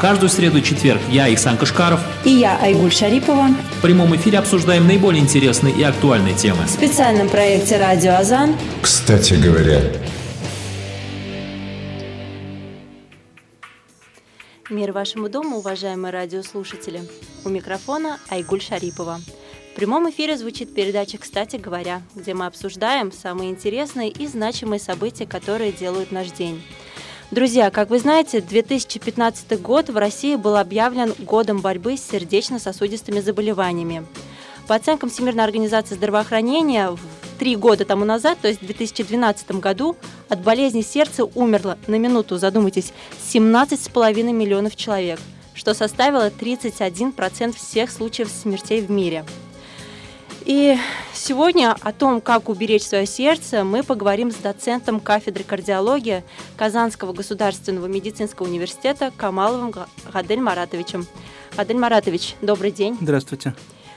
Каждую среду и четверг я, Ихсан Кашкаров и я, Айгуль Шарипова в прямом эфире обсуждаем наиболее интересные и актуальные темы. В специальном проекте «Радио Азан». Кстати говоря, Мир вашему дому, уважаемые радиослушатели. У микрофона Айгуль Шарипова. В прямом эфире звучит передача «Кстати говоря», где мы обсуждаем самые интересные и значимые события, которые делают наш день. Друзья, как вы знаете, 2015 год в России был объявлен годом борьбы с сердечно-сосудистыми заболеваниями. По оценкам Всемирной организации здравоохранения, три года тому назад, то есть в 2012 году, от болезни сердца умерло, на минуту задумайтесь, 17,5 миллионов человек, что составило 31% всех случаев смертей в мире. И сегодня о том, как уберечь свое сердце, мы поговорим с доцентом кафедры кардиологии Казанского государственного медицинского университета Камаловым Гадель Маратовичем. Гадель Маратович, добрый день. Здравствуйте.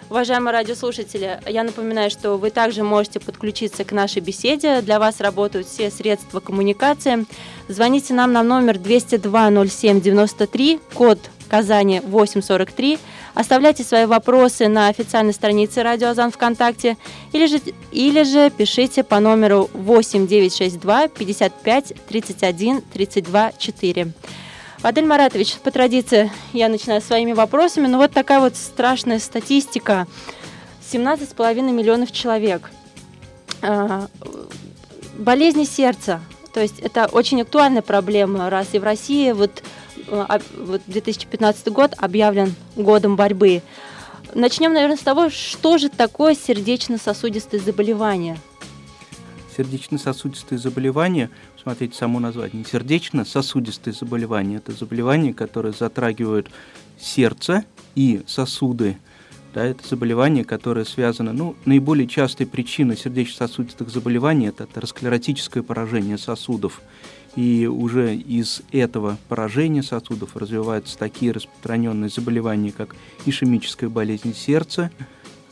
Уважаемые радиослушатели, я напоминаю, что вы также можете подключиться к нашей беседе. Для вас работают все средства коммуникации. Звоните нам на номер 202 07 93, код Казани 843. Оставляйте свои вопросы на официальной странице Радио Азан ВКонтакте или же, или же пишите по номеру 8962 55 31 32 4. Адель Маратович, по традиции я начинаю своими вопросами, но вот такая вот страшная статистика. 17,5 миллионов человек. А, болезни сердца. То есть это очень актуальная проблема, раз и в России вот, 2015 год объявлен годом борьбы. Начнем, наверное, с того, что же такое сердечно-сосудистые заболевания – сердечно-сосудистые заболевания, смотрите само название, сердечно-сосудистые заболевания, это заболевания, которые затрагивают сердце и сосуды, да, это заболевание, которое связано, ну, наиболее частой причиной сердечно-сосудистых заболеваний это атеросклеротическое поражение сосудов. И уже из этого поражения сосудов развиваются такие распространенные заболевания, как ишемическая болезнь сердца,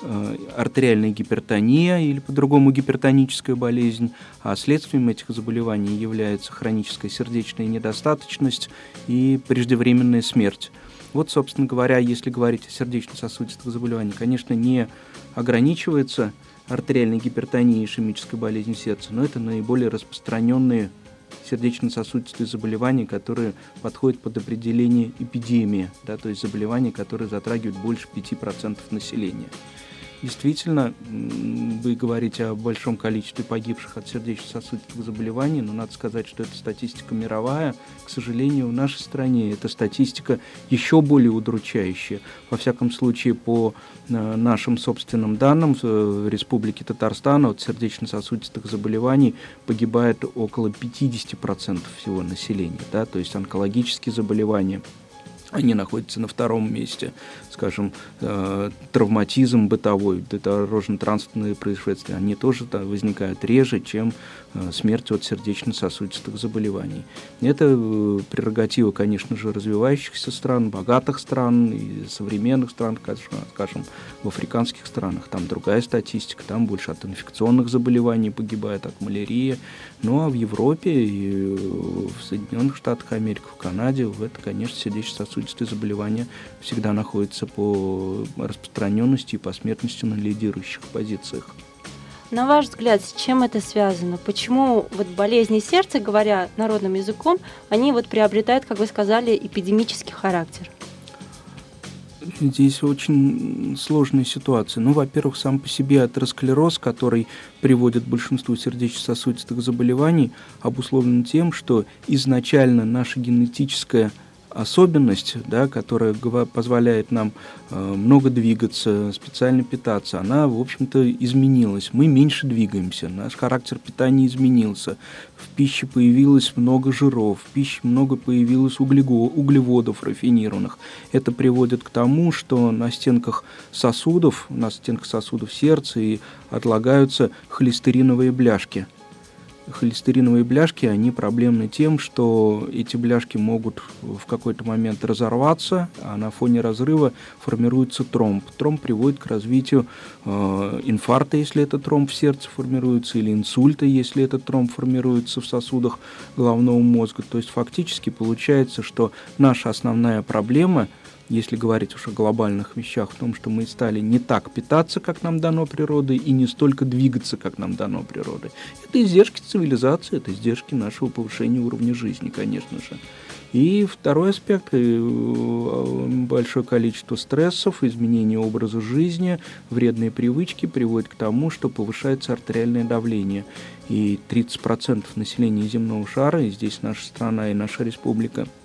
Э, артериальная гипертония или по-другому гипертоническая болезнь, а следствием этих заболеваний является хроническая сердечная недостаточность и преждевременная смерть. Вот, собственно говоря, если говорить о сердечно-сосудистых заболеваниях, конечно, не ограничивается артериальной гипертонией и ишемической болезнью сердца, но это наиболее распространенные сердечно-сосудистые заболевания, которые подходят под определение эпидемии, да, то есть заболевания, которые затрагивают больше 5% населения. Действительно, вы говорите о большом количестве погибших от сердечно-сосудистых заболеваний, но надо сказать, что это статистика мировая. К сожалению, в нашей стране эта статистика еще более удручающая. Во всяком случае, по э, нашим собственным данным, в Республике Татарстан от сердечно-сосудистых заболеваний погибает около 50% всего населения, да, то есть онкологические заболевания – они находятся на втором месте. Скажем, э, травматизм бытовой, дорожно-транспортные происшествия, они тоже да, возникают реже, чем смерть от сердечно-сосудистых заболеваний. Это э, прерогатива, конечно же, развивающихся стран, богатых стран и современных стран, скажем, в африканских странах. Там другая статистика, там больше от инфекционных заболеваний погибает, от малярии. Ну а в Европе и в Соединенных Штатах Америки, в Канаде, в это, конечно, сердечно-сосудистые сосудистые заболевания всегда находятся по распространенности и по смертности на лидирующих позициях. На ваш взгляд, с чем это связано? Почему вот болезни сердца, говоря народным языком, они вот приобретают, как вы сказали, эпидемический характер? Здесь очень сложная ситуация. Ну, во-первых, сам по себе атеросклероз, который приводит большинству сердечно-сосудистых заболеваний, обусловлен тем, что изначально наша генетическая особенность, да, которая позволяет нам э, много двигаться, специально питаться, она, в общем-то, изменилась. Мы меньше двигаемся, наш характер питания изменился. В пище появилось много жиров, в пище много появилось углеводов рафинированных. Это приводит к тому, что на стенках сосудов, на стенках сосудов сердца и отлагаются холестериновые бляшки – холестериновые бляшки, они проблемны тем, что эти бляшки могут в какой-то момент разорваться, а на фоне разрыва формируется тромб. Тромб приводит к развитию э, инфаркта, если этот тромб в сердце формируется, или инсульта, если этот тромб формируется в сосудах головного мозга. То есть фактически получается, что наша основная проблема – если говорить уж о глобальных вещах, в том, что мы стали не так питаться, как нам дано природой, и не столько двигаться, как нам дано природой. Это издержки цивилизации, это издержки нашего повышения уровня жизни, конечно же. И второй аспект э, – большое количество стрессов, изменение образа жизни, вредные привычки приводят к тому, что повышается артериальное давление. И 30% населения земного шара, и здесь наша страна и наша республика –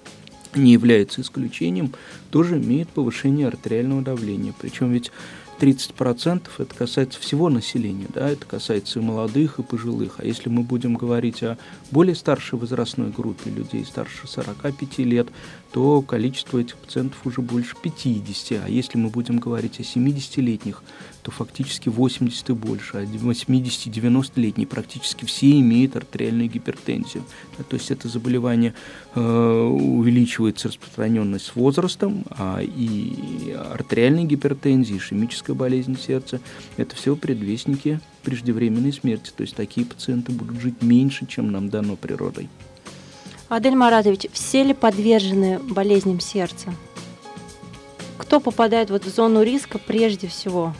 не является исключением, тоже имеет повышение артериального давления. Причем ведь 30% это касается всего населения, да, это касается и молодых, и пожилых. А если мы будем говорить о более старшей возрастной группе людей, старше 45 лет, то количество этих пациентов уже больше 50. А если мы будем говорить о 70-летних, то фактически 80 и больше, а 80-90-летние практически все имеют артериальную гипертензию. То есть это заболевание э, увеличивается распространенность с возрастом, а и артериальная гипертензия, ишемическая болезнь сердца – это все предвестники преждевременной смерти. То есть такие пациенты будут жить меньше, чем нам дано природой. Адель Маратович, все ли подвержены болезням сердца? Кто попадает вот в зону риска прежде всего?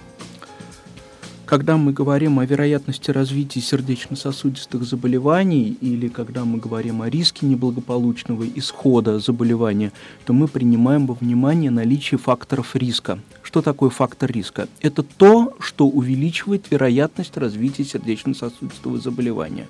Когда мы говорим о вероятности развития сердечно-сосудистых заболеваний или когда мы говорим о риске неблагополучного исхода заболевания, то мы принимаем во внимание наличие факторов риска. Что такое фактор риска? Это то, что увеличивает вероятность развития сердечно-сосудистого заболевания.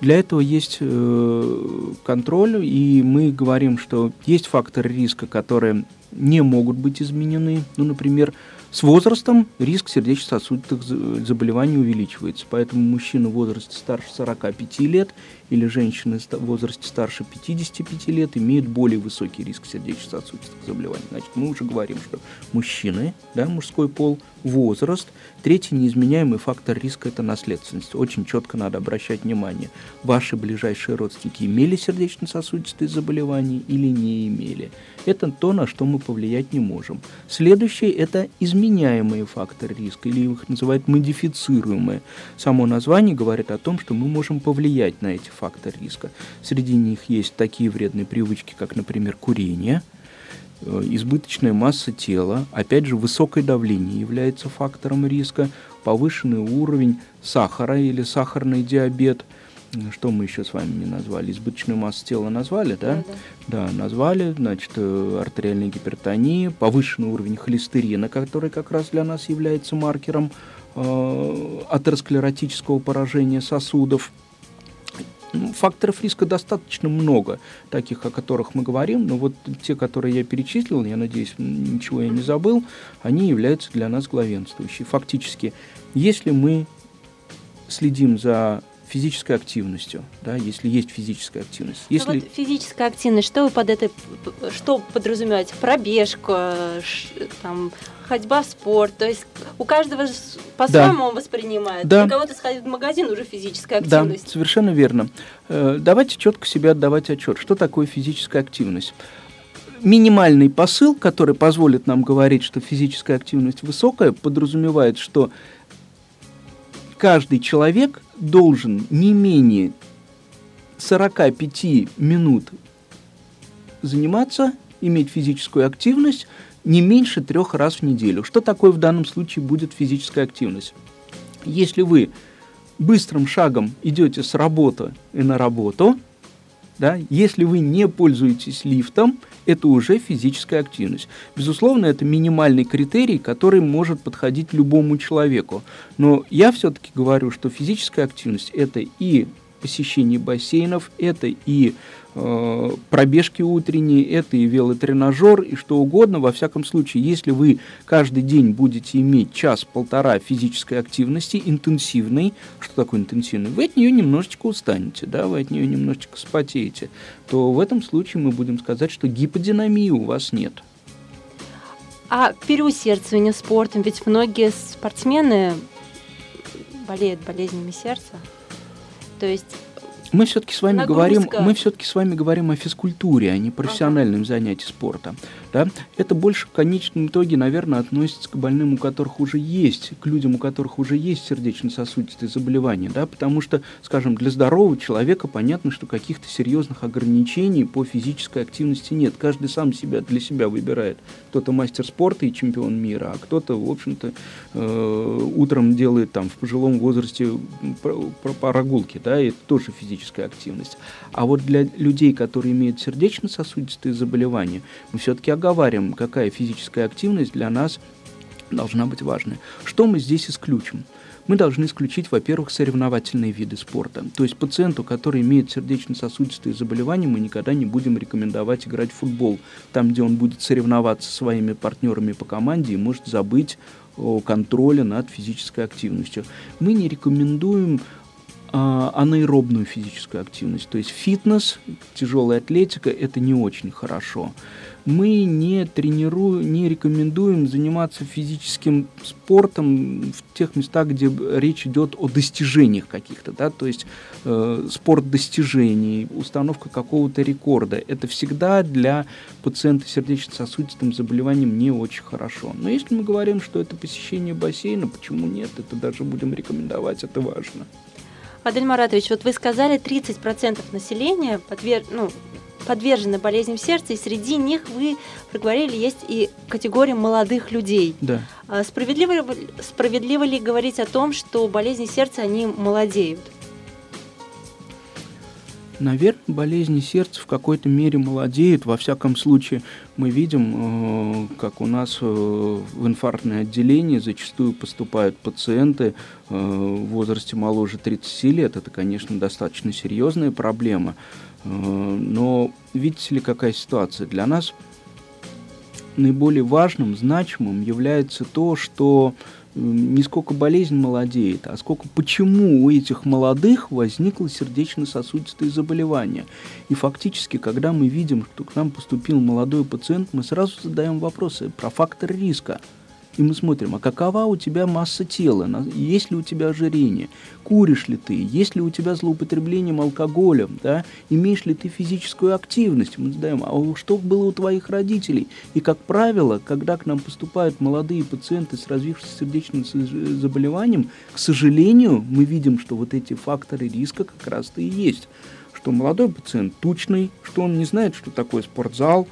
Для этого есть э, контроль, и мы говорим, что есть факторы риска, которые не могут быть изменены. Ну, например, с возрастом риск сердечно-сосудистых заболеваний увеличивается, поэтому мужчина в возрасте старше 45 лет или женщины в возрасте старше 55 лет имеют более высокий риск сердечно-сосудистых заболеваний. Значит, мы уже говорим, что мужчины, да, мужской пол, возраст. Третий неизменяемый фактор риска – это наследственность. Очень четко надо обращать внимание. Ваши ближайшие родственники имели сердечно-сосудистые заболевания или не имели. Это то, на что мы повлиять не можем. Следующее – это изменяемые факторы риска, или их называют модифицируемые. Само название говорит о том, что мы можем повлиять на эти фактор риска. Среди них есть такие вредные привычки, как, например, курение, э, избыточная масса тела, опять же, высокое давление является фактором риска, повышенный уровень сахара или сахарный диабет – что мы еще с вами не назвали? Избыточную массу тела назвали, да? Да, да назвали. Значит, э, артериальная гипертония, повышенный уровень холестерина, который как раз для нас является маркером э, атеросклеротического поражения сосудов. Ну, факторов риска достаточно много, таких, о которых мы говорим, но вот те, которые я перечислил, я надеюсь, ничего я не забыл, они являются для нас главенствующими. Фактически, если мы следим за физической активностью, да, если есть физическая активность. Ну если... вот физическая активность, что вы под это, что подразумеваете? Пробежка, там, ходьба в спорт, то есть у каждого по-своему да. он воспринимает. Да. Для кого-то сходить в магазин уже физическая активность. Да, совершенно верно. Э, давайте четко себе отдавать отчет, что такое физическая активность минимальный посыл, который позволит нам говорить, что физическая активность высокая, подразумевает, что каждый человек должен не менее 45 минут заниматься, иметь физическую активность не меньше трех раз в неделю. Что такое в данном случае будет физическая активность? Если вы быстрым шагом идете с работы и на работу, да, если вы не пользуетесь лифтом, это уже физическая активность. Безусловно, это минимальный критерий, который может подходить любому человеку. Но я все-таки говорю, что физическая активность – это и посещение бассейнов, это и э, пробежки утренние, это и велотренажер, и что угодно. Во всяком случае, если вы каждый день будете иметь час-полтора физической активности, интенсивной, что такое интенсивной, вы от нее немножечко устанете, да, вы от нее немножечко спотеете, то в этом случае мы будем сказать, что гиподинамии у вас нет. А переусердствование спортом, ведь многие спортсмены болеют болезнями сердца. То есть мы все-таки с вами говорим, мы все-таки с вами говорим о физкультуре, а не профессиональном ага. занятии спорта. Да? Это больше в конечном итоге, наверное, относится к больным, у которых уже есть, к людям, у которых уже есть сердечно-сосудистые заболевания, да, потому что, скажем, для здорового человека понятно, что каких-то серьезных ограничений по физической активности нет. Каждый сам себя для себя выбирает. Кто-то мастер спорта и чемпион мира, а кто-то, в общем-то, э, утром делает там в пожилом возрасте прогулки, да, и это тоже физическая активность. А вот для людей, которые имеют сердечно-сосудистые заболевания, мы все-таки оговариваем, какая физическая активность для нас должна быть важной. Что мы здесь исключим? Мы должны исключить, во-первых, соревновательные виды спорта. То есть пациенту, который имеет сердечно-сосудистые заболевания, мы никогда не будем рекомендовать играть в футбол, там, где он будет соревноваться со своими партнерами по команде и может забыть о контроле над физической активностью. Мы не рекомендуем анаэробную физическую активность. То есть фитнес, тяжелая атлетика – это не очень хорошо. Мы не тренируем, не рекомендуем заниматься физическим спортом в тех местах, где речь идет о достижениях каких-то, да, то есть э, спорт достижений, установка какого-то рекорда. Это всегда для пациента с сердечно-сосудистым заболеванием не очень хорошо. Но если мы говорим, что это посещение бассейна, почему нет? Это даже будем рекомендовать, это важно. Адель Маратович, вот вы сказали, 30% населения подвер... ну, подвержены болезням сердца, и среди них вы проговорили, есть и категория молодых людей. Да. А справедливо, справедливо ли говорить о том, что болезни сердца, они молодеют? Наверное, болезни сердца в какой-то мере молодеют. Во всяком случае, мы видим, э, как у нас э, в инфарктное отделение зачастую поступают пациенты э, в возрасте моложе 30 лет. Это, конечно, достаточно серьезная проблема. Но видите ли, какая ситуация? Для нас наиболее важным, значимым является то, что не сколько болезнь молодеет, а сколько почему у этих молодых возникло сердечно-сосудистое заболевание. И фактически, когда мы видим, что к нам поступил молодой пациент, мы сразу задаем вопросы про фактор риска – и мы смотрим, а какова у тебя масса тела, есть ли у тебя ожирение, куришь ли ты, есть ли у тебя злоупотреблением алкоголем, да? имеешь ли ты физическую активность. Мы задаем, а что было у твоих родителей? И, как правило, когда к нам поступают молодые пациенты с развившимся сердечным заболеванием, к сожалению, мы видим, что вот эти факторы риска как раз-то и есть что молодой пациент тучный, что он не знает, что такое спортзал,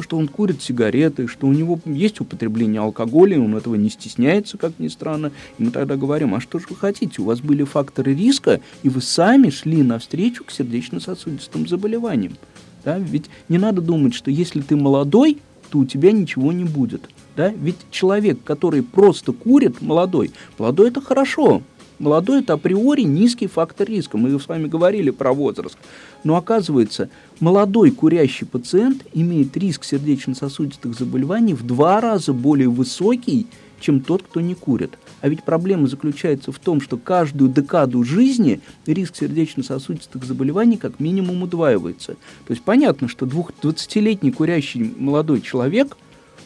что он курит сигареты, что у него есть употребление алкоголя, он этого не стесняется, как ни странно. И мы тогда говорим, а что же вы хотите? У вас были факторы риска, и вы сами шли навстречу к сердечно-сосудистым заболеваниям. Да? Ведь не надо думать, что если ты молодой, то у тебя ничего не будет. Да? Ведь человек, который просто курит, молодой, молодой это хорошо, Молодой – это априори низкий фактор риска. Мы с вами говорили про возраст. Но оказывается, молодой курящий пациент имеет риск сердечно-сосудистых заболеваний в два раза более высокий, чем тот, кто не курит. А ведь проблема заключается в том, что каждую декаду жизни риск сердечно-сосудистых заболеваний как минимум удваивается. То есть понятно, что 20-летний курящий молодой человек,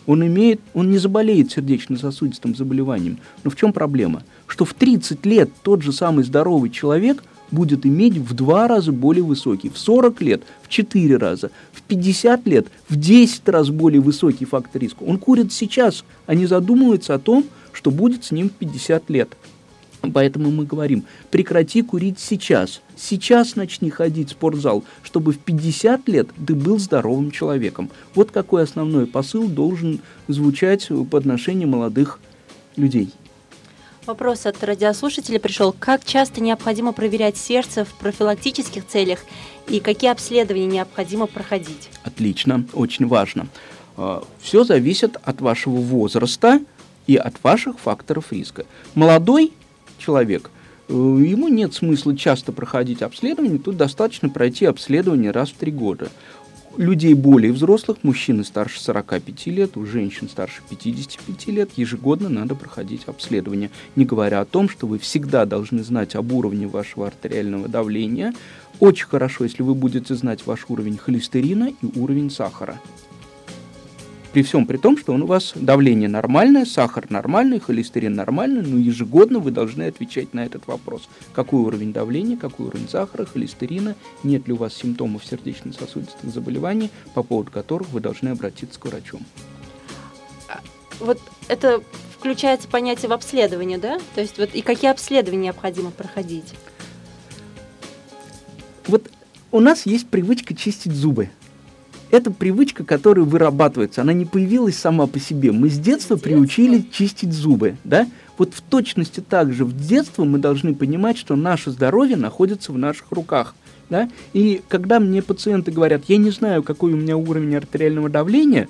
он, имеет, он не заболеет сердечно-сосудистым заболеванием. Но в чем проблема? Что в 30 лет тот же самый здоровый человек будет иметь в два раза более высокий, в 40 лет в 4 раза, в 50 лет в 10 раз более высокий фактор риска. Он курит сейчас, а не задумывается о том, что будет с ним в 50 лет. Поэтому мы говорим, прекрати курить сейчас. Сейчас начни ходить в спортзал, чтобы в 50 лет ты был здоровым человеком. Вот какой основной посыл должен звучать по отношению молодых людей. Вопрос от радиослушателя пришел. Как часто необходимо проверять сердце в профилактических целях и какие обследования необходимо проходить? Отлично, очень важно. А, Все зависит от вашего возраста и от ваших факторов риска. Молодой человек, э, ему нет смысла часто проходить обследование, тут достаточно пройти обследование раз в три года людей более взрослых, мужчины старше 45 лет, у женщин старше 55 лет, ежегодно надо проходить обследование. Не говоря о том, что вы всегда должны знать об уровне вашего артериального давления. Очень хорошо, если вы будете знать ваш уровень холестерина и уровень сахара. При всем при том, что у вас давление нормальное, сахар нормальный, холестерин нормальный, но ежегодно вы должны отвечать на этот вопрос. Какой уровень давления, какой уровень сахара, холестерина, нет ли у вас симптомов сердечно-сосудистых заболеваний, по поводу которых вы должны обратиться к врачу. Вот это включается понятие в обследование, да? То есть вот и какие обследования необходимо проходить? Вот у нас есть привычка чистить зубы. Это привычка, которая вырабатывается, она не появилась сама по себе. Мы с детства приучили чистить зубы, да? Вот в точности так же в детстве мы должны понимать, что наше здоровье находится в наших руках. Да? И когда мне пациенты говорят, я не знаю, какой у меня уровень артериального давления,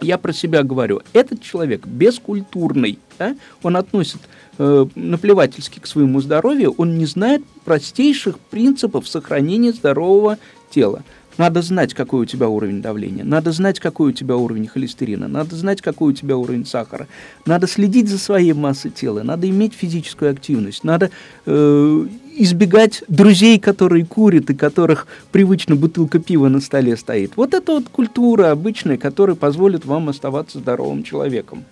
я про себя говорю, этот человек бескультурный, да? он относит э, наплевательски к своему здоровью, он не знает простейших принципов сохранения здорового тела. Надо знать, какой у тебя уровень давления, надо знать, какой у тебя уровень холестерина, надо знать, какой у тебя уровень сахара, надо следить за своей массой тела, надо иметь физическую активность, надо э, избегать друзей, которые курят и которых привычно бутылка пива на столе стоит. Вот это вот культура обычная, которая позволит вам оставаться здоровым человеком.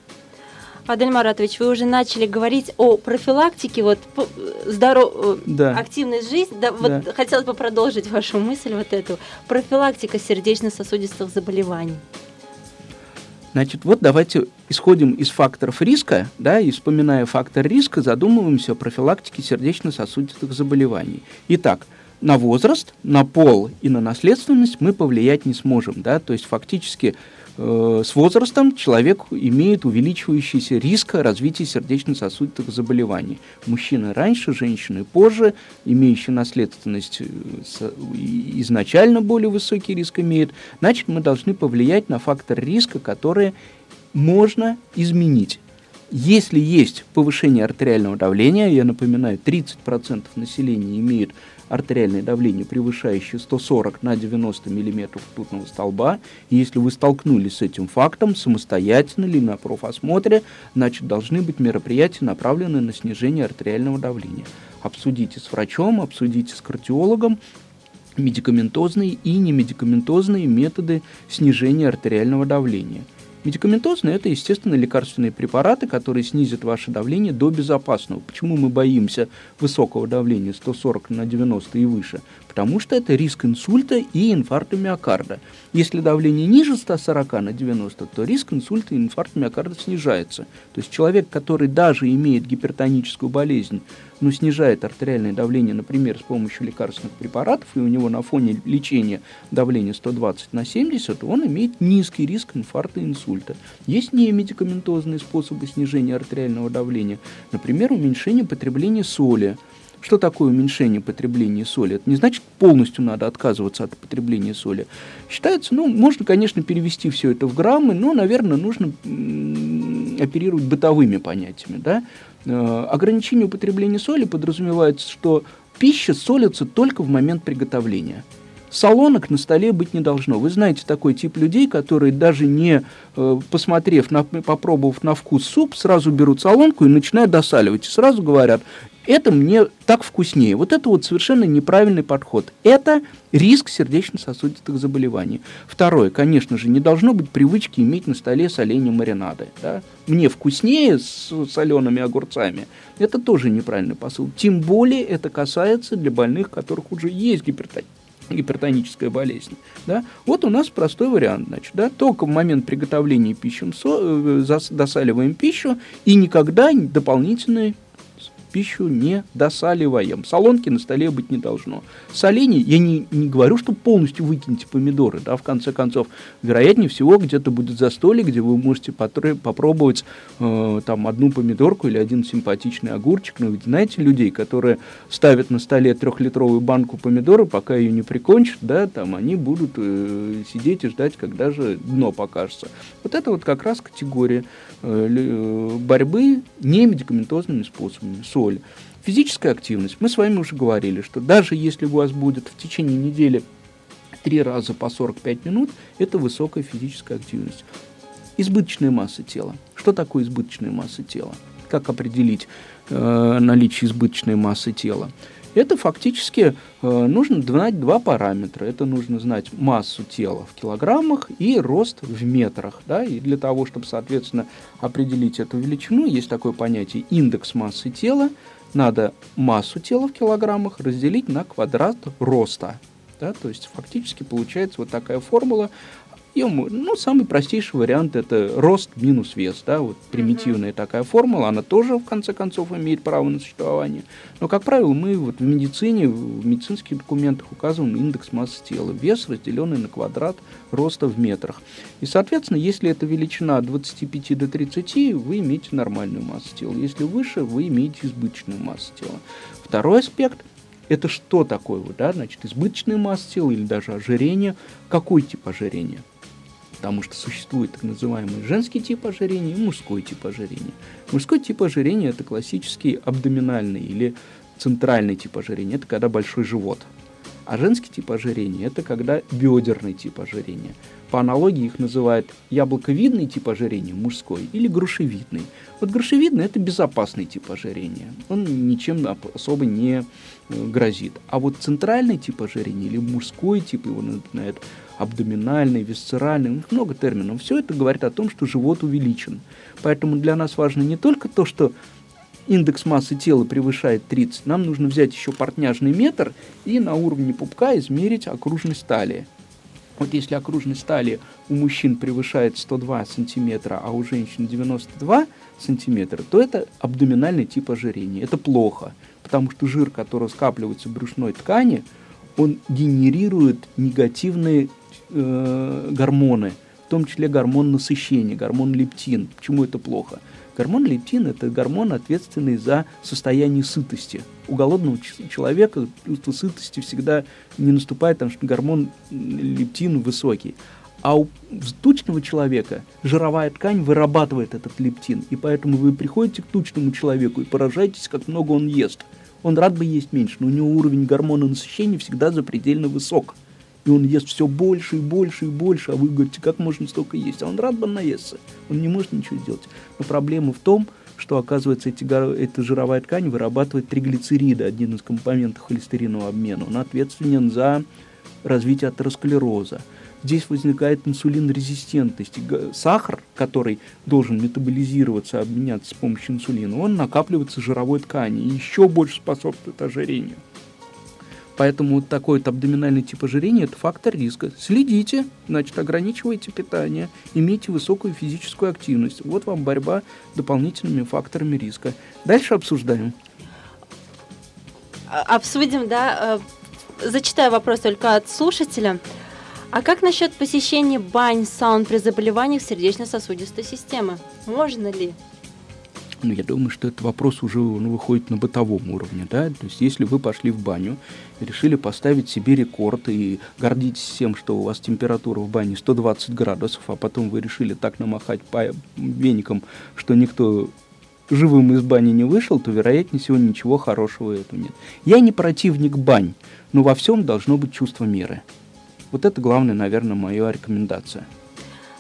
Адель Маратович, вы уже начали говорить о профилактике, вот здоров... Да. активность жизни. Да, вот да. хотелось бы продолжить вашу мысль вот эту. Профилактика сердечно-сосудистых заболеваний. Значит, вот давайте исходим из факторов риска, да, и вспоминая фактор риска, задумываемся о профилактике сердечно-сосудистых заболеваний. Итак, на возраст, на пол и на наследственность мы повлиять не сможем, да, то есть фактически с возрастом человек имеет увеличивающийся риск развития сердечно-сосудистых заболеваний. Мужчины раньше, женщины позже, имеющие наследственность э, изначально более высокий риск имеют. Значит, мы должны повлиять на фактор риска, который можно изменить. Если есть повышение артериального давления, я напоминаю, 30% населения имеют артериальное давление, превышающее 140 на 90 мм ртутного столба. И если вы столкнулись с этим фактом самостоятельно или на профосмотре, значит должны быть мероприятия, направленные на снижение артериального давления. Обсудите с врачом, обсудите с кардиологом, медикаментозные и немедикаментозные методы снижения артериального давления – Медикаментозные – это, естественно, лекарственные препараты, которые снизят ваше давление до безопасного. Почему мы боимся высокого давления 140 на 90 и выше? Потому что это риск инсульта и инфаркта миокарда. Если давление ниже 140 на 90, то риск инсульта и инфаркта миокарда снижается. То есть человек, который даже имеет гипертоническую болезнь, но снижает артериальное давление, например, с помощью лекарственных препаратов, и у него на фоне лечения давление 120 на 70, он имеет низкий риск инфаркта и инсульта. Есть немедикаментозные способы снижения артериального давления, например, уменьшение потребления соли – что такое уменьшение потребления соли? Это не значит, полностью надо отказываться от потребления соли. Считается, ну, можно, конечно, перевести все это в граммы, но, наверное, нужно оперировать бытовыми понятиями. Да? Э, ограничение употребления соли подразумевается, что пища солится только в момент приготовления – Солонок на столе быть не должно. Вы знаете такой тип людей, которые даже не э, посмотрев, на, попробовав на вкус суп, сразу берут солонку и начинают досаливать. И сразу говорят, это мне так вкуснее. Вот это вот совершенно неправильный подход. Это риск сердечно-сосудистых заболеваний. Второе, конечно же, не должно быть привычки иметь на столе соленья маринады. Да? Мне вкуснее с солеными огурцами. Это тоже неправильный посыл. Тем более это касается для больных, у которых уже есть гипертония гипертоническая болезнь. Да? Вот у нас простой вариант. Значит, да? Только в момент приготовления пищи э, досаливаем пищу и никогда дополнительные пищу не досаливаем. Солонки на столе быть не должно. Солений, я не, не говорю, что полностью выкиньте помидоры, да, в конце концов. Вероятнее всего, где-то будет застолье, где вы можете попробовать э, там одну помидорку или один симпатичный огурчик. Но ведь знаете людей, которые ставят на столе трехлитровую банку помидоры, пока ее не прикончат, да, там они будут э, сидеть и ждать, когда же дно покажется. Вот это вот как раз категория э, э борьбы не медикаментозными способами соль. Физическая активность. Мы с вами уже говорили, что даже если у вас будет в течение недели три раза по 45 минут, это высокая физическая активность. Избыточная масса тела. Что такое избыточная масса тела? Как определить э, наличие избыточной массы тела? Это фактически э, нужно знать два параметра. Это нужно знать массу тела в килограммах и рост в метрах. Да? И для того, чтобы, соответственно, определить эту величину, есть такое понятие индекс массы тела. Надо массу тела в килограммах разделить на квадрат роста. Да? То есть фактически получается вот такая формула, ее, ну, самый простейший вариант – это рост минус вес, да, вот примитивная mm-hmm. такая формула, она тоже, в конце концов, имеет право на существование. Но, как правило, мы вот в медицине, в медицинских документах указываем индекс массы тела, вес, разделенный на квадрат роста в метрах. И, соответственно, если эта величина от 25 до 30, вы имеете нормальную массу тела. Если выше, вы имеете избыточную массу тела. Второй аспект – это что такое, да, значит, избыточная масса тела или даже ожирение. Какой тип ожирения? Потому что существует так называемый женский тип ожирения и мужской тип ожирения. Мужской тип ожирения – это классический абдоминальный или центральный тип ожирения, это когда большой живот. А женский тип ожирения – это когда бедерный тип ожирения. По аналогии их называют яблоковидный тип ожирения, мужской, или грушевидный. Вот грушевидный – это безопасный тип ожирения. Он ничем особо не э, грозит. А вот центральный тип ожирения или мужской тип, его напоминают абдоминальный, висцеральный, у них много терминов. Все это говорит о том, что живот увеличен. Поэтому для нас важно не только то, что индекс массы тела превышает 30, нам нужно взять еще портняжный метр и на уровне пупка измерить окружность талии. Вот если окружность талии у мужчин превышает 102 сантиметра, а у женщин 92 сантиметра, то это абдоминальный тип ожирения. Это плохо, потому что жир, который скапливается в брюшной ткани, он генерирует негативные э, гормоны, в том числе гормон насыщения, гормон лептин. Почему это плохо? Гормон лептин – это гормон, ответственный за состояние сытости. У голодного человека чувство сытости всегда не наступает, потому что гормон лептин высокий. А у тучного человека жировая ткань вырабатывает этот лептин. И поэтому вы приходите к тучному человеку и поражаетесь, как много он ест. Он рад бы есть меньше, но у него уровень гормона насыщения всегда запредельно высок и он ест все больше и больше и больше, а вы говорите, как можно столько есть? А он рад бы наесться, он не может ничего сделать. Но проблема в том, что, оказывается, эти, эта жировая ткань вырабатывает триглицериды, один из компонентов холестеринового обмена. Он ответственен за развитие атеросклероза. Здесь возникает инсулинорезистентность. Сахар, который должен метаболизироваться, обменяться с помощью инсулина, он накапливается в жировой ткани и еще больше способствует ожирению. Поэтому такой вот абдоминальный тип ожирения – это фактор риска. Следите, значит, ограничивайте питание, имейте высокую физическую активность. Вот вам борьба с дополнительными факторами риска. Дальше обсуждаем. А, обсудим, да. Э, зачитаю вопрос только от слушателя. А как насчет посещения бань, саун при заболеваниях сердечно-сосудистой системы? Можно ли? Ну, я думаю, что этот вопрос уже ну, выходит на бытовом уровне, да, то есть если вы пошли в баню решили поставить себе рекорд и гордитесь тем, что у вас температура в бане 120 градусов, а потом вы решили так намахать по веникам, что никто живым из бани не вышел, то, вероятнее всего, ничего хорошего этого нет. Я не противник бань, но во всем должно быть чувство меры. Вот это главная, наверное, моя рекомендация.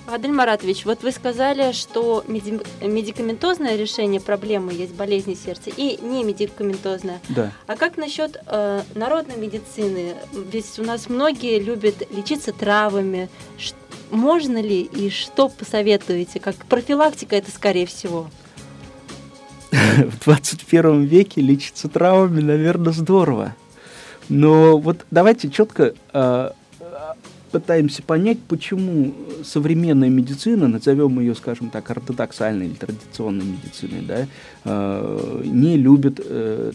Адель Маратович, вот вы сказали, что меди- медикаментозное решение проблемы есть болезни сердца и не медикаментозное. Да. А как насчет э, народной медицины? Ведь у нас многие любят лечиться травами. Ш- можно ли и что посоветуете? Как профилактика это скорее всего? В 21 веке лечиться травами, наверное, здорово. Но вот давайте четко э, пытаемся понять, почему современная медицина, назовем ее, скажем так, ортодоксальной или традиционной медициной, да, э, не любит э,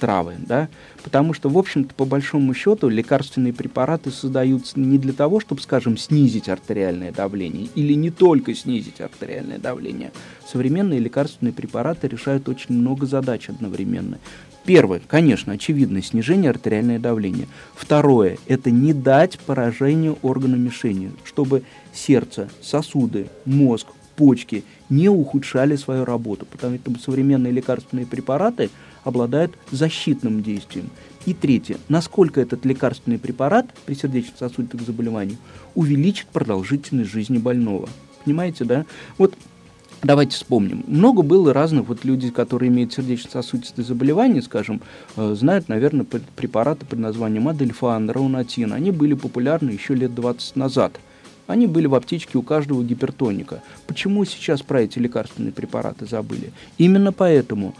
травы, да, потому что, в общем-то, по большому счету, лекарственные препараты создаются не для того, чтобы, скажем, снизить артериальное давление, или не только снизить артериальное давление. Современные лекарственные препараты решают очень много задач одновременно. Первое, конечно, очевидно, снижение артериального давления. Второе, это не дать поражению органа мишени, чтобы сердце, сосуды, мозг, почки не ухудшали свою работу, потому что современные лекарственные препараты обладают защитным действием. И третье, насколько этот лекарственный препарат при сердечно-сосудистых заболеваниях увеличит продолжительность жизни больного. Понимаете, да? Вот Давайте вспомним. Много было разных, вот люди, которые имеют сердечно-сосудистые заболевания, скажем, э, знают, наверное, препараты под названием Адельфан, Раунатин. Они были популярны еще лет 20 назад. Они были в аптечке у каждого гипертоника. Почему сейчас про эти лекарственные препараты забыли? Именно поэтому.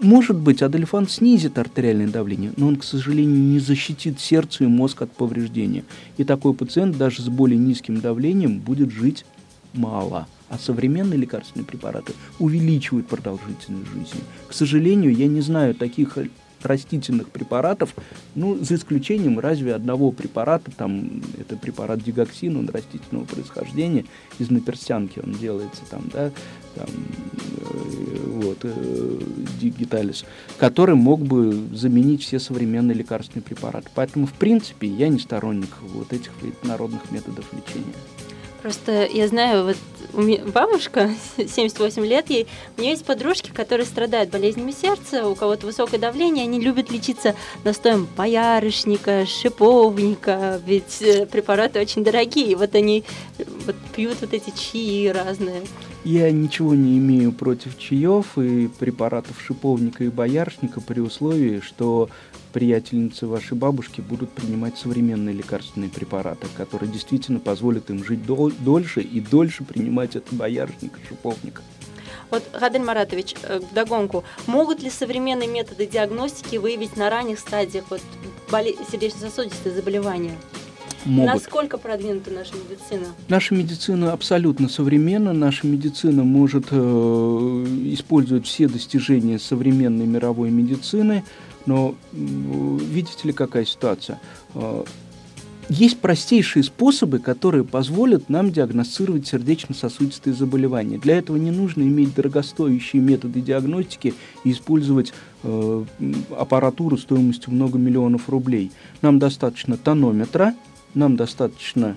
Может быть, Адельфан снизит артериальное давление, но он, к сожалению, не защитит сердце и мозг от повреждения. И такой пациент даже с более низким давлением будет жить мало. А современные лекарственные препараты увеличивают продолжительность жизни. К сожалению, я не знаю таких растительных препаратов, ну, за исключением разве одного препарата, там, это препарат дигоксин, он растительного происхождения, из наперстянки он делается, там, да, там, э, вот, э, дигиталис, который мог бы заменить все современные лекарственные препараты. Поэтому, в принципе, я не сторонник вот этих народных методов лечения. Просто я знаю, вот у меня бабушка, 78 лет ей, у нее есть подружки, которые страдают болезнями сердца, у кого-то высокое давление, они любят лечиться настоем боярышника, шиповника, ведь э, препараты очень дорогие, вот они вот, пьют вот эти чаи разные. Я ничего не имею против чаев и препаратов шиповника и боярышника при условии, что приятельницы вашей бабушки будут принимать современные лекарственные препараты, которые действительно позволят им жить дол- дольше и дольше принимать этот боярышник и шиповник. Вот, Гадель Маратович, э, догонку. Могут ли современные методы диагностики выявить на ранних стадиях вот, боле- сердечно-сосудистые заболевания? Могут. Насколько продвинута наша медицина? Наша медицина абсолютно современна. Наша медицина может э, использовать все достижения современной мировой медицины. Но э, видите ли, какая ситуация? Э, есть простейшие способы, которые позволят нам диагностировать сердечно-сосудистые заболевания. Для этого не нужно иметь дорогостоящие методы диагностики и использовать э, аппаратуру стоимостью много миллионов рублей. Нам достаточно тонометра, нам достаточно,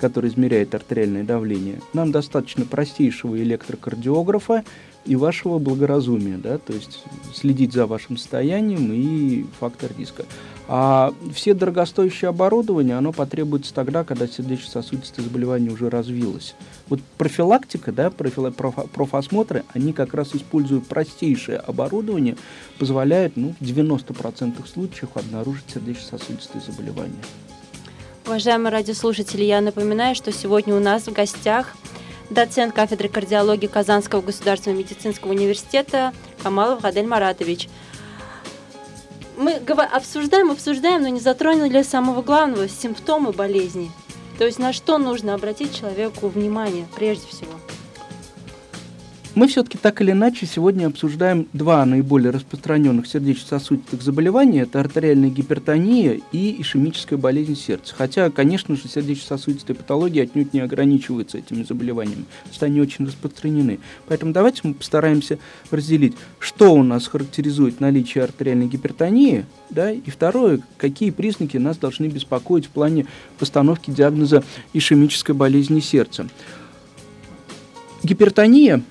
который измеряет артериальное давление, нам достаточно простейшего электрокардиографа и вашего благоразумия, да, то есть следить за вашим состоянием и фактор риска. А все дорогостоящее оборудование, оно потребуется тогда, когда сердечно-сосудистое заболевание уже развилось. Вот профилактика, да, профи, проф, профосмотры, они как раз используют простейшее оборудование, позволяют ну, в 90% случаев обнаружить сердечно-сосудистые заболевания. Уважаемые радиослушатели, я напоминаю, что сегодня у нас в гостях доцент кафедры кардиологии Казанского государственного медицинского университета Камалов Гадель Маратович. Мы обсуждаем, обсуждаем, но не затронули самого главного – симптомы болезни. То есть на что нужно обратить человеку внимание прежде всего – мы все-таки так или иначе сегодня обсуждаем два наиболее распространенных сердечно-сосудистых заболевания. Это артериальная гипертония и ишемическая болезнь сердца. Хотя, конечно же, сердечно-сосудистые патологии отнюдь не ограничиваются этими заболеваниями. То они очень распространены. Поэтому давайте мы постараемся разделить, что у нас характеризует наличие артериальной гипертонии, да, и второе, какие признаки нас должны беспокоить в плане постановки диагноза ишемической болезни сердца. Гипертония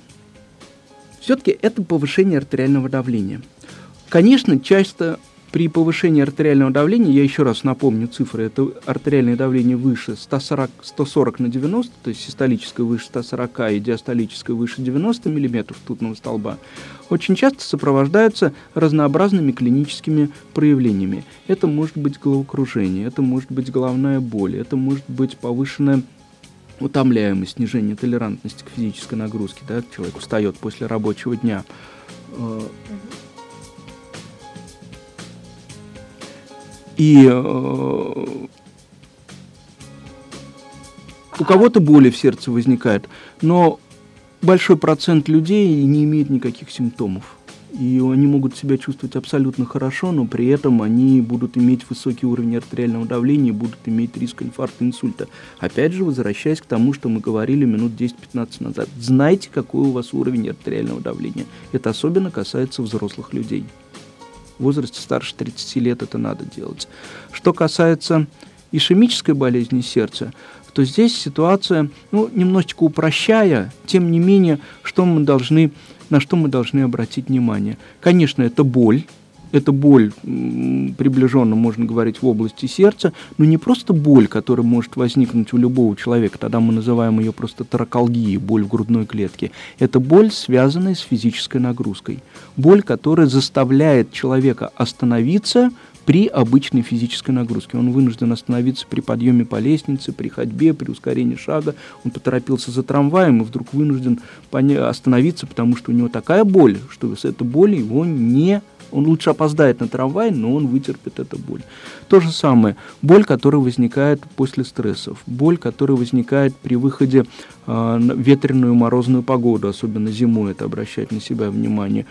все-таки это повышение артериального давления. Конечно, часто при повышении артериального давления, я еще раз напомню цифры, это артериальное давление выше 140, 140 на 90, то есть систолическое выше 140 и диастолическое выше 90 мм тутного столба, очень часто сопровождаются разнообразными клиническими проявлениями. Это может быть головокружение, это может быть головная боль, это может быть повышенная утомляемость, снижение толерантности к физической нагрузке, да, человек устает после рабочего дня. Э, и э, у кого-то боли в сердце возникает, но большой процент людей не имеет никаких симптомов и они могут себя чувствовать абсолютно хорошо, но при этом они будут иметь высокий уровень артериального давления и будут иметь риск инфаркта, инсульта. Опять же, возвращаясь к тому, что мы говорили минут 10-15 назад. Знайте, какой у вас уровень артериального давления. Это особенно касается взрослых людей. В возрасте старше 30 лет это надо делать. Что касается ишемической болезни сердца, то здесь ситуация, ну, немножечко упрощая, тем не менее, что мы должны на что мы должны обратить внимание. Конечно, это боль, эта боль приближенно, можно говорить, в области сердца, но не просто боль, которая может возникнуть у любого человека, тогда мы называем ее просто таракалгией, боль в грудной клетке. Это боль, связанная с физической нагрузкой. Боль, которая заставляет человека остановиться, при обычной физической нагрузке. Он вынужден остановиться при подъеме по лестнице, при ходьбе, при ускорении шага. Он поторопился за трамваем и вдруг вынужден остановиться, потому что у него такая боль, что с этой боли его не он лучше опоздает на трамвай, но он вытерпит эту боль. То же самое. Боль, которая возникает после стрессов. Боль, которая возникает при выходе э, в ветреную морозную погоду, особенно зимой, это обращать на себя внимание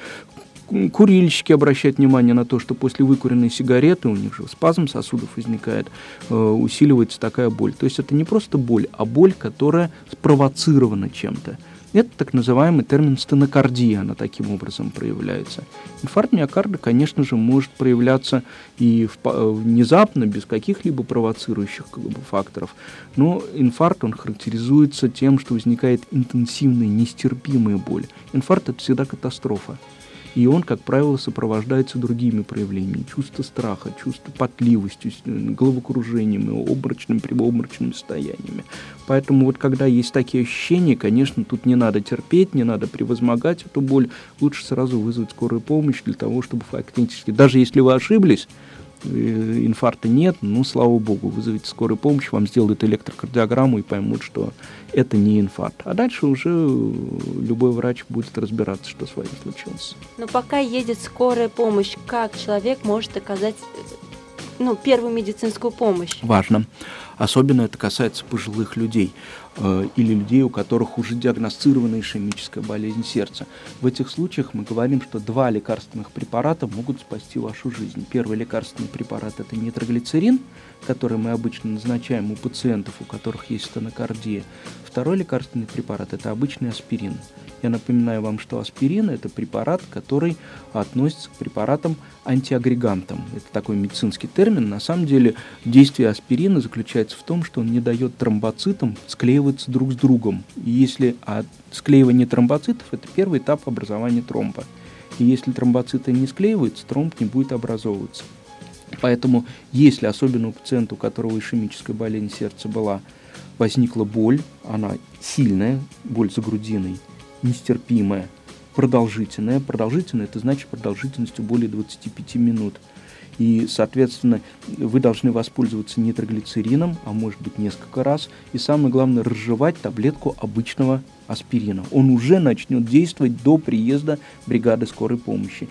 курильщики обращают внимание на то, что после выкуренной сигареты у них же спазм сосудов возникает, э, усиливается такая боль. То есть это не просто боль, а боль, которая спровоцирована чем-то. Это так называемый термин стенокардия, она таким образом проявляется. Инфаркт миокарда, конечно же, может проявляться и э, внезапно, без каких-либо провоцирующих факторов. Но инфаркт, он характеризуется тем, что возникает интенсивная, нестерпимая боль. Инфаркт – это всегда катастрофа. И он, как правило, сопровождается другими проявлениями. Чувство страха, чувство потливости, головокружением, обморочным, прибобморочными состояниями. Поэтому вот когда есть такие ощущения, конечно, тут не надо терпеть, не надо превозмогать эту боль. Лучше сразу вызвать скорую помощь для того, чтобы фактически, даже если вы ошиблись, Э, инфаркта нет, ну, слава богу, вызовите скорую помощь, вам сделают электрокардиограмму и поймут, что это не инфаркт. А дальше уже э, любой врач будет разбираться, что с вами случилось. Но пока едет скорая помощь, как человек может оказать ну, первую медицинскую помощь? Важно. Особенно это касается пожилых людей э, или людей, у которых уже диагностирована ишемическая болезнь сердца. В этих случаях мы говорим, что два лекарственных препарата могут спасти вашу жизнь. Первый лекарственный препарат – это нитроглицерин, который мы обычно назначаем у пациентов, у которых есть стенокардия. Второй лекарственный препарат – это обычный аспирин. Я напоминаю вам, что аспирин – это препарат, который относится к препаратам антиагрегантам. Это такой медицинский термин. На самом деле действие аспирина заключается в том, что он не дает тромбоцитам склеиваться друг с другом. И если а склеивание тромбоцитов – это первый этап образования тромба. И если тромбоциты не склеиваются, тромб не будет образовываться. Поэтому, если особенно у пациента, у которого ишемическая болезнь сердца была, возникла боль, она сильная, боль за грудиной, нестерпимая, продолжительная. Продолжительная – это значит продолжительностью более 25 минут. И, соответственно, вы должны воспользоваться нитроглицерином, а может быть несколько раз. И самое главное, разжевать таблетку обычного аспирина. Он уже начнет действовать до приезда бригады скорой помощи.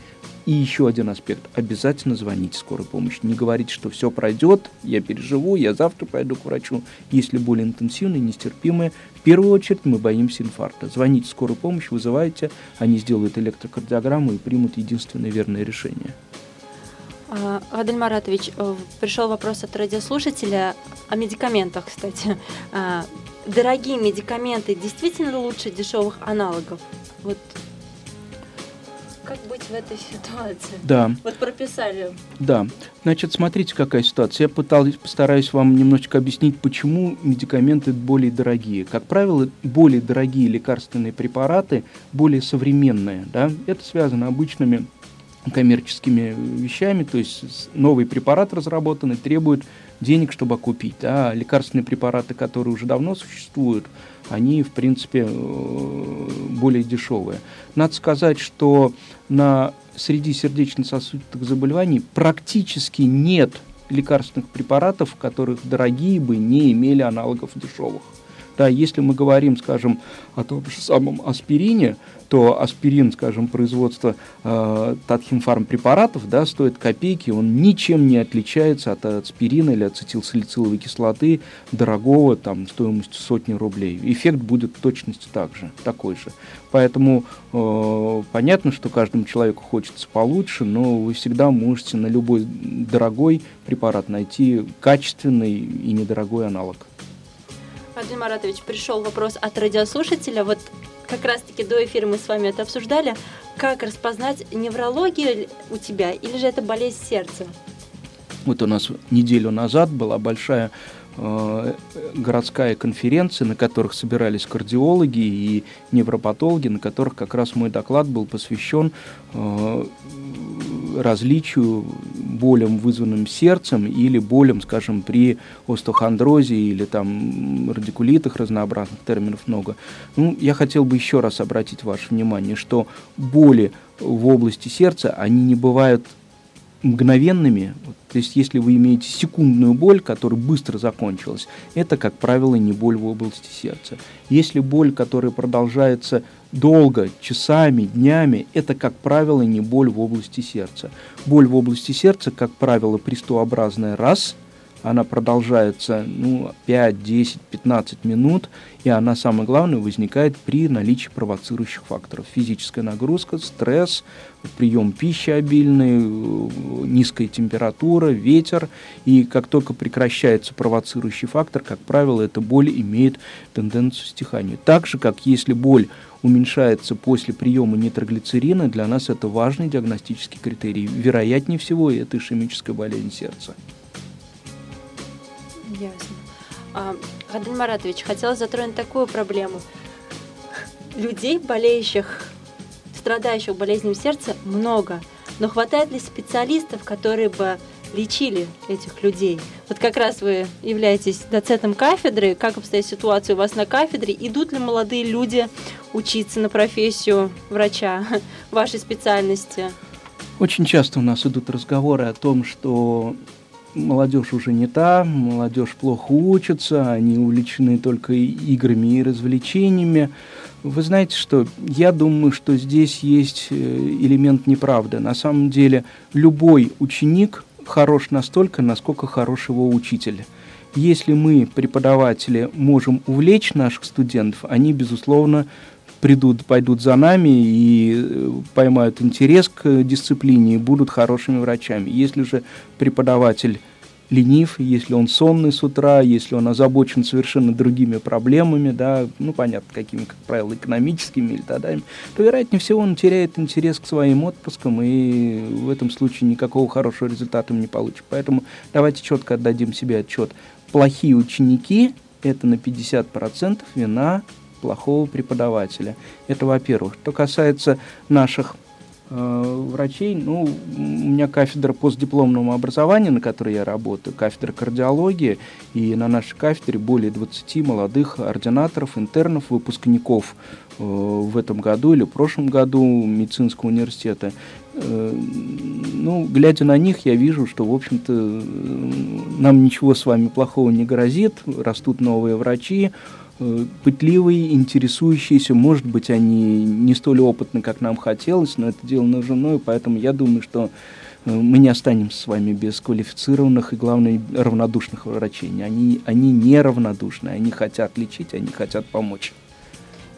И еще один аспект. Обязательно звоните скорой помощи. Не говорите, что все пройдет, я переживу, я завтра пойду к врачу. Если более интенсивная, нестерпимая, в первую очередь мы боимся инфаркта. Звоните скорую помощь, вызывайте, они сделают электрокардиограмму и примут единственное верное решение. А, Адель Маратович, э, пришел вопрос от радиослушателя о медикаментах, кстати. А, дорогие медикаменты действительно лучше дешевых аналогов? Вот как быть в этой ситуации? Да. Вот прописали. Да. Значит, смотрите, какая ситуация. Я пытался, постараюсь вам немножечко объяснить, почему медикаменты более дорогие. Как правило, более дорогие лекарственные препараты, более современные. Да? Это связано обычными коммерческими вещами, то есть новый препарат разработанный требует денег, чтобы купить. А лекарственные препараты, которые уже давно существуют, они, в принципе, э, более дешевые. Надо сказать, что на среди сердечно-сосудистых заболеваний практически нет лекарственных препаратов, которых дорогие бы не имели аналогов дешевых. Да, если мы говорим, скажем, о том же самом аспирине, то аспирин, скажем, производства э, Татхимфарм препаратов, да, стоит копейки, он ничем не отличается от аспирина или ацетилсалициловой кислоты, дорогого, там, стоимостью сотни рублей. Эффект будет в точности так же, такой же. Поэтому э, понятно, что каждому человеку хочется получше, но вы всегда можете на любой дорогой препарат найти качественный и недорогой аналог. Владимир Маратович, пришел вопрос от радиослушателя. Вот как раз-таки до эфира мы с вами это обсуждали. Как распознать неврологию у тебя или же это болезнь сердца? Вот у нас неделю назад была большая э, городская конференция, на которых собирались кардиологи и невропатологи, на которых как раз мой доклад был посвящен э, различию болям, вызванным сердцем, или болям, скажем, при остеохондрозе или там радикулитах разнообразных терминов много. Ну, я хотел бы еще раз обратить ваше внимание, что боли в области сердца, они не бывают мгновенными, то есть если вы имеете секундную боль, которая быстро закончилась, это, как правило, не боль в области сердца. Если боль, которая продолжается долго, часами, днями, это, как правило, не боль в области сердца. Боль в области сердца, как правило, пристообразная раз – она продолжается ну, 5, 10, 15 минут, и она, самое главное, возникает при наличии провоцирующих факторов. Физическая нагрузка, стресс, прием пищи обильный, низкая температура, ветер. И как только прекращается провоцирующий фактор, как правило, эта боль имеет тенденцию стихания. Так же, как если боль уменьшается после приема нитроглицерина, для нас это важный диагностический критерий. Вероятнее всего, это ишемическая болезнь сердца. Ясно. А, Гаден Маратович, хотела затронуть такую проблему. Людей, болеющих, страдающих болезнью сердца, много. Но хватает ли специалистов, которые бы лечили этих людей? Вот как раз вы являетесь доцентом кафедры. Как обстоит ситуация у вас на кафедре? Идут ли молодые люди учиться на профессию врача вашей специальности? Очень часто у нас идут разговоры о том, что молодежь уже не та, молодежь плохо учится, они увлечены только играми и развлечениями. Вы знаете что, я думаю, что здесь есть э, элемент неправды. На самом деле любой ученик хорош настолько, насколько хорош его учитель. Если мы, преподаватели, можем увлечь наших студентов, они, безусловно, придут, пойдут за нами и э, поймают интерес к дисциплине и будут хорошими врачами. Если же преподаватель ленив, если он сонный с утра, если он озабочен совершенно другими проблемами, да, ну, понятно, какими, как правило, экономическими или тогда, то, вероятнее всего, он теряет интерес к своим отпускам, и в этом случае никакого хорошего результата он не получит. Поэтому давайте четко отдадим себе отчет. Плохие ученики – это на 50% вина плохого преподавателя. Это во-первых. Что касается наших э, врачей, ну, у меня кафедра постдипломного образования, на которой я работаю, кафедра кардиологии, и на нашей кафедре более 20 молодых ординаторов, интернов, выпускников э, в этом году или в прошлом году медицинского университета. Э, ну, глядя на них, я вижу, что, в общем-то, нам ничего с вами плохого не грозит, растут новые врачи, Э, пытливые, интересующиеся, может быть, они не столь опытны, как нам хотелось, но это дело наживное, поэтому я думаю, что э, мы не останемся с вами без квалифицированных и, главное, равнодушных врачей. Они, они не равнодушны, они хотят лечить, они хотят помочь.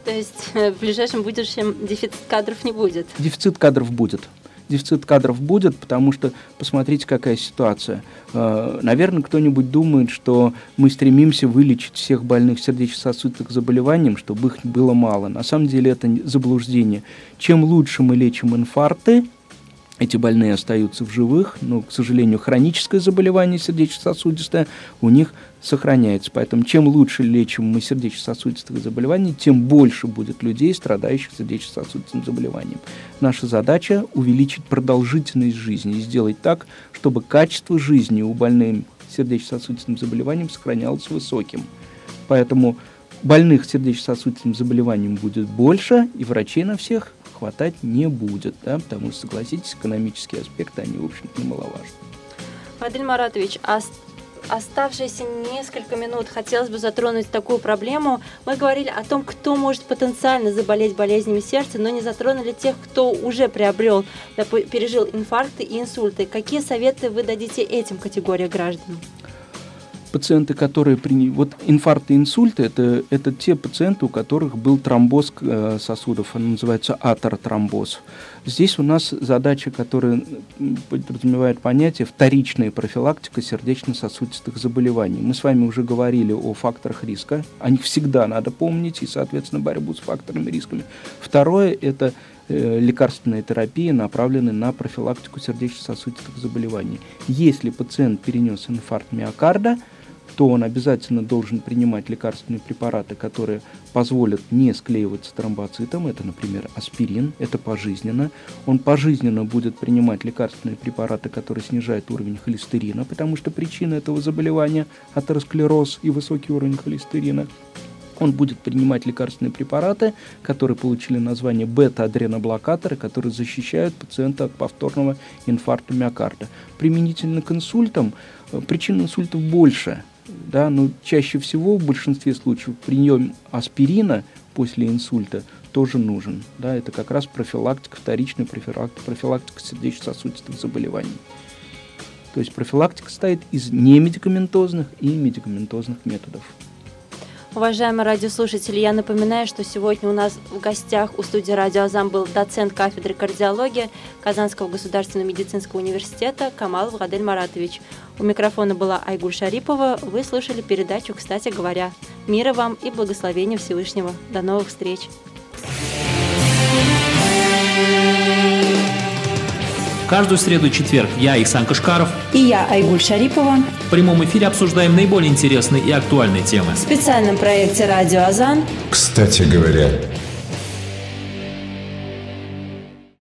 То есть э, в ближайшем будущем дефицит кадров не будет? Дефицит кадров будет дефицит кадров будет, потому что посмотрите, какая ситуация. Э, наверное, кто-нибудь думает, что мы стремимся вылечить всех больных сердечно-сосудистых заболеванием, чтобы их было мало. На самом деле это заблуждение. Чем лучше мы лечим инфаркты, эти больные остаются в живых, но, к сожалению, хроническое заболевание сердечно-сосудистое у них сохраняется. Поэтому чем лучше лечим мы сердечно-сосудистых заболеваний, тем больше будет людей, страдающих сердечно-сосудистым заболеванием. Наша задача – увеличить продолжительность жизни и сделать так, чтобы качество жизни у больных сердечно-сосудистым заболеванием сохранялось высоким. Поэтому больных сердечно-сосудистым заболеванием будет больше, и врачей на всех хватать не будет, да, потому что, согласитесь, экономические аспекты, они, в общем-то, немаловажны. Адель Маратович, а оставшиеся несколько минут хотелось бы затронуть такую проблему. Мы говорили о том, кто может потенциально заболеть болезнями сердца, но не затронули тех, кто уже приобрел, пережил инфаркты и инсульты. Какие советы вы дадите этим категориям граждан? Пациенты, которые приняли... Вот инфаркты инсульты это, – это те пациенты, у которых был тромбоз э, сосудов, он называется атеротромбоз. Здесь у нас задача, которая подразумевает понятие вторичная профилактика сердечно-сосудистых заболеваний. Мы с вами уже говорили о факторах риска. О них всегда надо помнить и, соответственно, борьбу с факторами рисками. Второе – это э, лекарственная терапия, направленная на профилактику сердечно-сосудистых заболеваний. Если пациент перенес инфаркт миокарда – то он обязательно должен принимать лекарственные препараты, которые позволят не склеиваться тромбоцитом. Это, например, аспирин, это пожизненно. Он пожизненно будет принимать лекарственные препараты, которые снижают уровень холестерина, потому что причина этого заболевания – атеросклероз и высокий уровень холестерина он будет принимать лекарственные препараты, которые получили название бета-адреноблокаторы, которые защищают пациента от повторного инфаркта миокарда. Применительно к инсультам э, причин инсультов больше, да, но чаще всего в большинстве случаев прием аспирина после инсульта тоже нужен. Да, это как раз профилактика, вторичная профилактика, профилактика сердечно-сосудистых заболеваний. То есть профилактика состоит из немедикаментозных и медикаментозных методов. Уважаемые радиослушатели, я напоминаю, что сегодня у нас в гостях у студии «Радио Азам» был доцент кафедры кардиологии Казанского государственного медицинского университета Камал Владель Маратович. У микрофона была Айгуль Шарипова. Вы слушали передачу «Кстати говоря». Мира вам и благословения Всевышнего. До новых встреч! Каждую среду и четверг я, Исан Кашкаров и я, Айгуль Шарипова, в прямом эфире обсуждаем наиболее интересные и актуальные темы. В специальном проекте «Радио Азан» «Кстати говоря».